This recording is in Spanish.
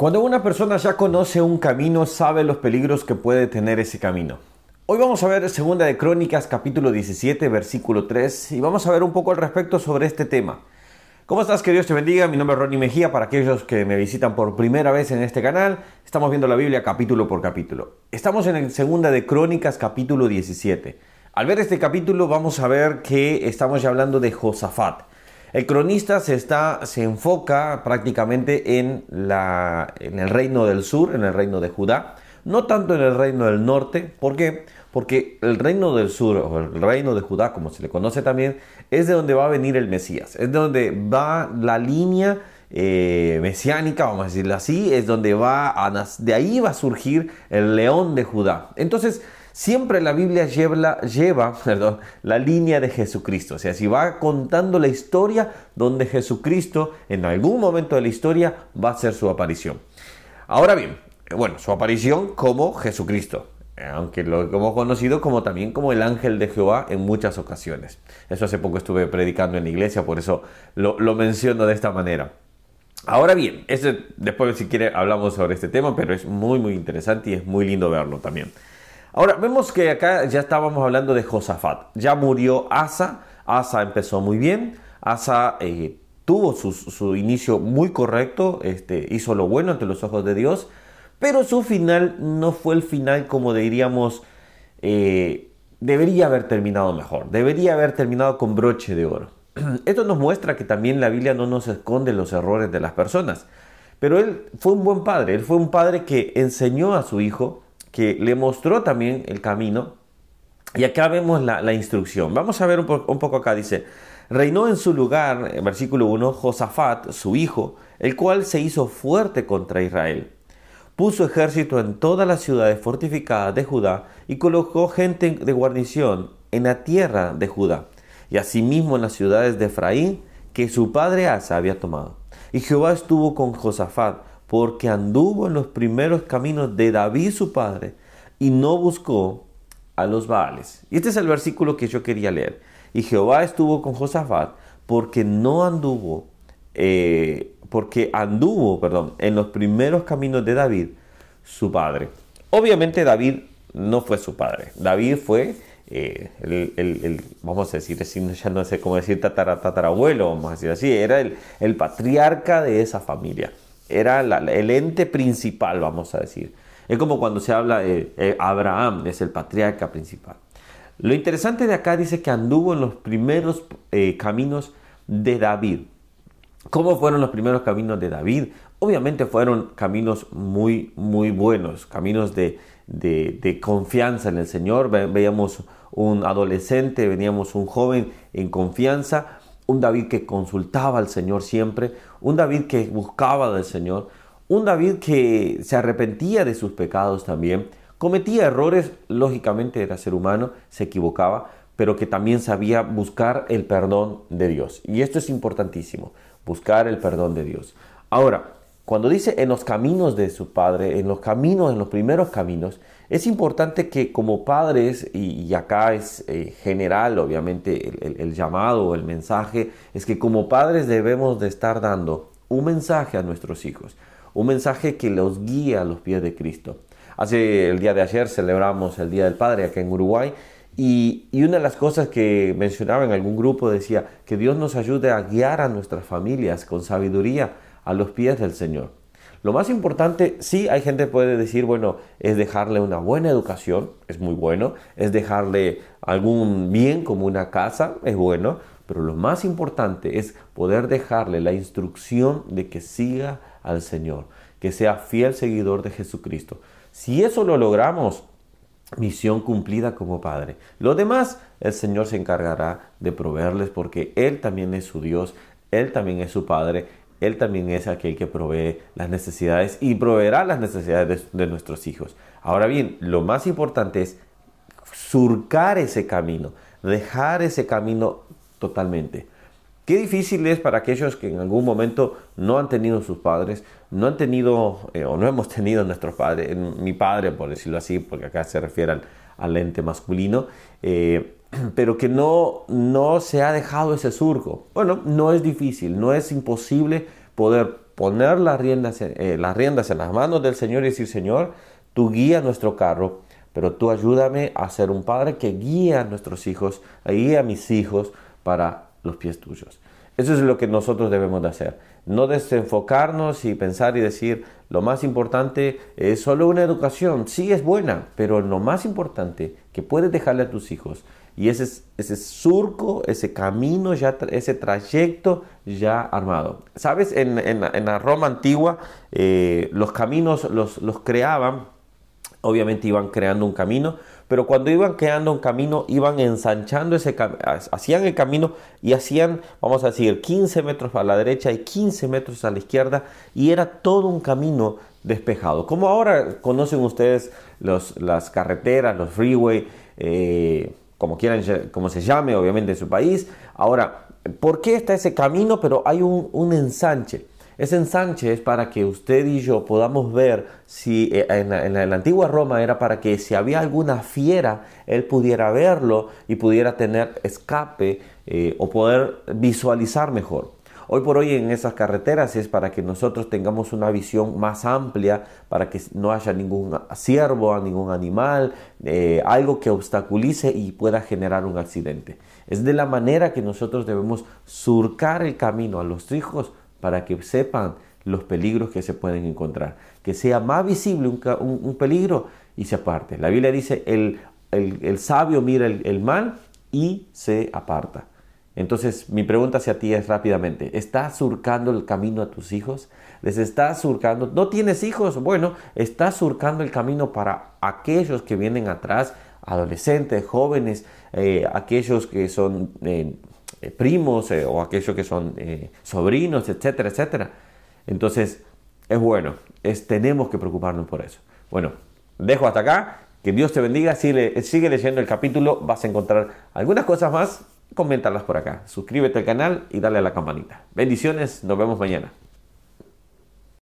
Cuando una persona ya conoce un camino, sabe los peligros que puede tener ese camino. Hoy vamos a ver Segunda de Crónicas capítulo 17 versículo 3 y vamos a ver un poco al respecto sobre este tema. ¿Cómo estás? Que Dios te bendiga. Mi nombre es Ronnie Mejía. Para aquellos que me visitan por primera vez en este canal, estamos viendo la Biblia capítulo por capítulo. Estamos en el Segunda de Crónicas capítulo 17. Al ver este capítulo vamos a ver que estamos ya hablando de Josafat. El cronista se, está, se enfoca prácticamente en, la, en el reino del sur, en el reino de Judá, no tanto en el reino del norte. ¿Por qué? Porque el reino del sur, o el reino de Judá, como se le conoce también, es de donde va a venir el Mesías, es de donde va la línea eh, mesiánica, vamos a decirlo así, es donde va a, de ahí va a surgir el león de Judá. Entonces, siempre la Biblia lleva, la línea de Jesucristo. O sea, si va contando la historia donde Jesucristo en algún momento de la historia va a hacer su aparición. Ahora bien, bueno, su aparición como Jesucristo, aunque lo hemos conocido como también como el ángel de Jehová en muchas ocasiones. Eso hace poco estuve predicando en la iglesia, por eso lo, menciono de esta manera. Ahora bien, después si quiere hablamos sobre este tema, pero es muy muy interesante y es muy lindo verlo también. Ahora, vemos que acá ya estábamos hablando de Josafat. Ya murió Asa. Asa empezó muy bien. Asa eh, tuvo su, inicio muy correcto. Este, hizo lo bueno ante los ojos de Dios. Pero su final no fue el final como diríamos... Eh, debería haber terminado mejor. Debería haber terminado con broche de oro. Esto nos muestra que también la Biblia no nos esconde los errores de las personas. Pero él fue un buen padre. Él fue un padre que enseñó a su hijo que le mostró también el camino. Y acá vemos la, instrucción. Vamos a ver un, poco acá. Dice, reinó en su lugar, en versículo 1, Josafat, su hijo, el cual se hizo fuerte contra Israel. Puso ejército en todas las ciudades fortificadas de Judá y colocó gente de guarnición en la tierra de Judá y asimismo en las ciudades de Efraín que su padre Asa había tomado. Y Jehová estuvo con Josafat porque anduvo en los primeros caminos de David su padre y no buscó a los Baales. Y este es el versículo que yo quería leer. Y Jehová estuvo con Josafat porque no anduvo, eh, porque anduvo, perdón, en los primeros caminos de David su padre. Obviamente David no fue su padre. David fue eh, el, vamos a decir, ya no sé cómo decir tatarabuelo, vamos a decir así, era el patriarca de esa familia era el ente principal, vamos a decir. Es como cuando se habla de eh, Abraham, es el patriarca principal. Lo interesante de acá dice que anduvo en los primeros eh, caminos de David. ¿Cómo fueron los primeros caminos de David? Obviamente fueron caminos muy, muy buenos, caminos de, de confianza en el Señor. Veíamos un adolescente, veníamos un joven en confianza, un David que consultaba al Señor siempre, un David que buscaba del Señor, un David que se arrepentía de sus pecados también, cometía errores, lógicamente era ser humano, se equivocaba, pero que también sabía buscar el perdón de Dios. Y esto es importantísimo, buscar el perdón de Dios. Ahora, cuando dice en los caminos de su Padre, en los caminos, en los primeros caminos, es importante que como padres, y, acá es eh, general obviamente el, el llamado o el mensaje, es que como padres debemos de estar dando un mensaje a nuestros hijos, un mensaje que los guíe a los pies de Cristo. Hace el día de ayer celebramos el Día del Padre acá en Uruguay y, y, una de las cosas que mencionaba en algún grupo decía que Dios nos ayude a guiar a nuestras familias con sabiduría a los pies del Señor. Lo más importante, sí, hay gente que puede decir, bueno, es dejarle una buena educación, es muy bueno, es dejarle algún bien como una casa, es bueno, pero lo más importante es poder dejarle la instrucción de que siga al Señor, que sea fiel seguidor de Jesucristo. Si eso lo logramos, misión cumplida como Padre. Lo demás, el Señor se encargará de proveerles porque Él también es su Dios, Él también es su Padre él también es aquel que provee las necesidades y proveerá las necesidades de, nuestros hijos. Ahora bien, lo más importante es surcar ese camino, dejar ese camino totalmente. Qué difícil es para aquellos que en algún momento no han tenido sus padres, no han tenido eh, o no hemos tenido nuestros padres, mi padre por decirlo así, porque acá se refiere al, ente masculino, eh, pero que no, no se ha dejado ese surco. Bueno, no es difícil, no es imposible poder poner las riendas, eh, las riendas en las manos del Señor y decir, Señor, tú guía nuestro carro, pero tú ayúdame a ser un padre que guía a nuestros hijos, guía a mis hijos para los pies tuyos. Eso es lo que nosotros debemos de hacer. No desenfocarnos y pensar y decir, lo más importante es solo una educación. Sí es buena, pero lo más importante que puedes dejarle a tus hijos y ese, ese surco, ese camino, ya, ese trayecto ya armado. Sabes, en, la Roma antigua eh, los caminos los, los creaban, obviamente iban creando un camino, pero cuando iban creando un camino, iban ensanchando ese camino, hacían el camino y hacían, vamos a decir, 15 metros a la derecha y 15 metros a la izquierda, y era todo un camino despejado. Como ahora conocen ustedes los, las carreteras, los freeway, eh, como quieran, como se llame, obviamente en su país. Ahora, ¿por qué está ese camino? Pero hay un, un ensanche. Ese ensanche es para que usted y yo podamos ver si eh, en la, antigua Roma era para que si había alguna fiera, él pudiera verlo y pudiera tener escape eh, o poder visualizar mejor. Hoy por hoy en esas carreteras es para que nosotros tengamos una visión más amplia, para que no haya ningún ciervo, ningún animal, eh, algo que obstaculice y pueda generar un accidente. Es de la manera que nosotros debemos surcar el camino a los hijos para que sepan los peligros que se pueden encontrar, que sea más visible un, peligro y se aparte. La Biblia dice, el, el, sabio mira el, mal y se aparta. Entonces mi pregunta hacia ti es rápidamente, ¿estás surcando el camino a tus hijos? ¿Les estás surcando? ¿No tienes hijos? Bueno, estás surcando el camino para aquellos que vienen atrás, adolescentes, jóvenes, eh, aquellos que son eh, eh, primos o aquellos que son sobrinos, etcétera, etcétera. Entonces, es bueno, es, tenemos que preocuparnos por eso. Bueno, dejo hasta acá. Que Dios te bendiga. Sigue, sigue leyendo el capítulo. Vas a encontrar algunas cosas más. Coméntalas por acá. Suscríbete al canal y dale a la campanita. Bendiciones. Nos vemos mañana.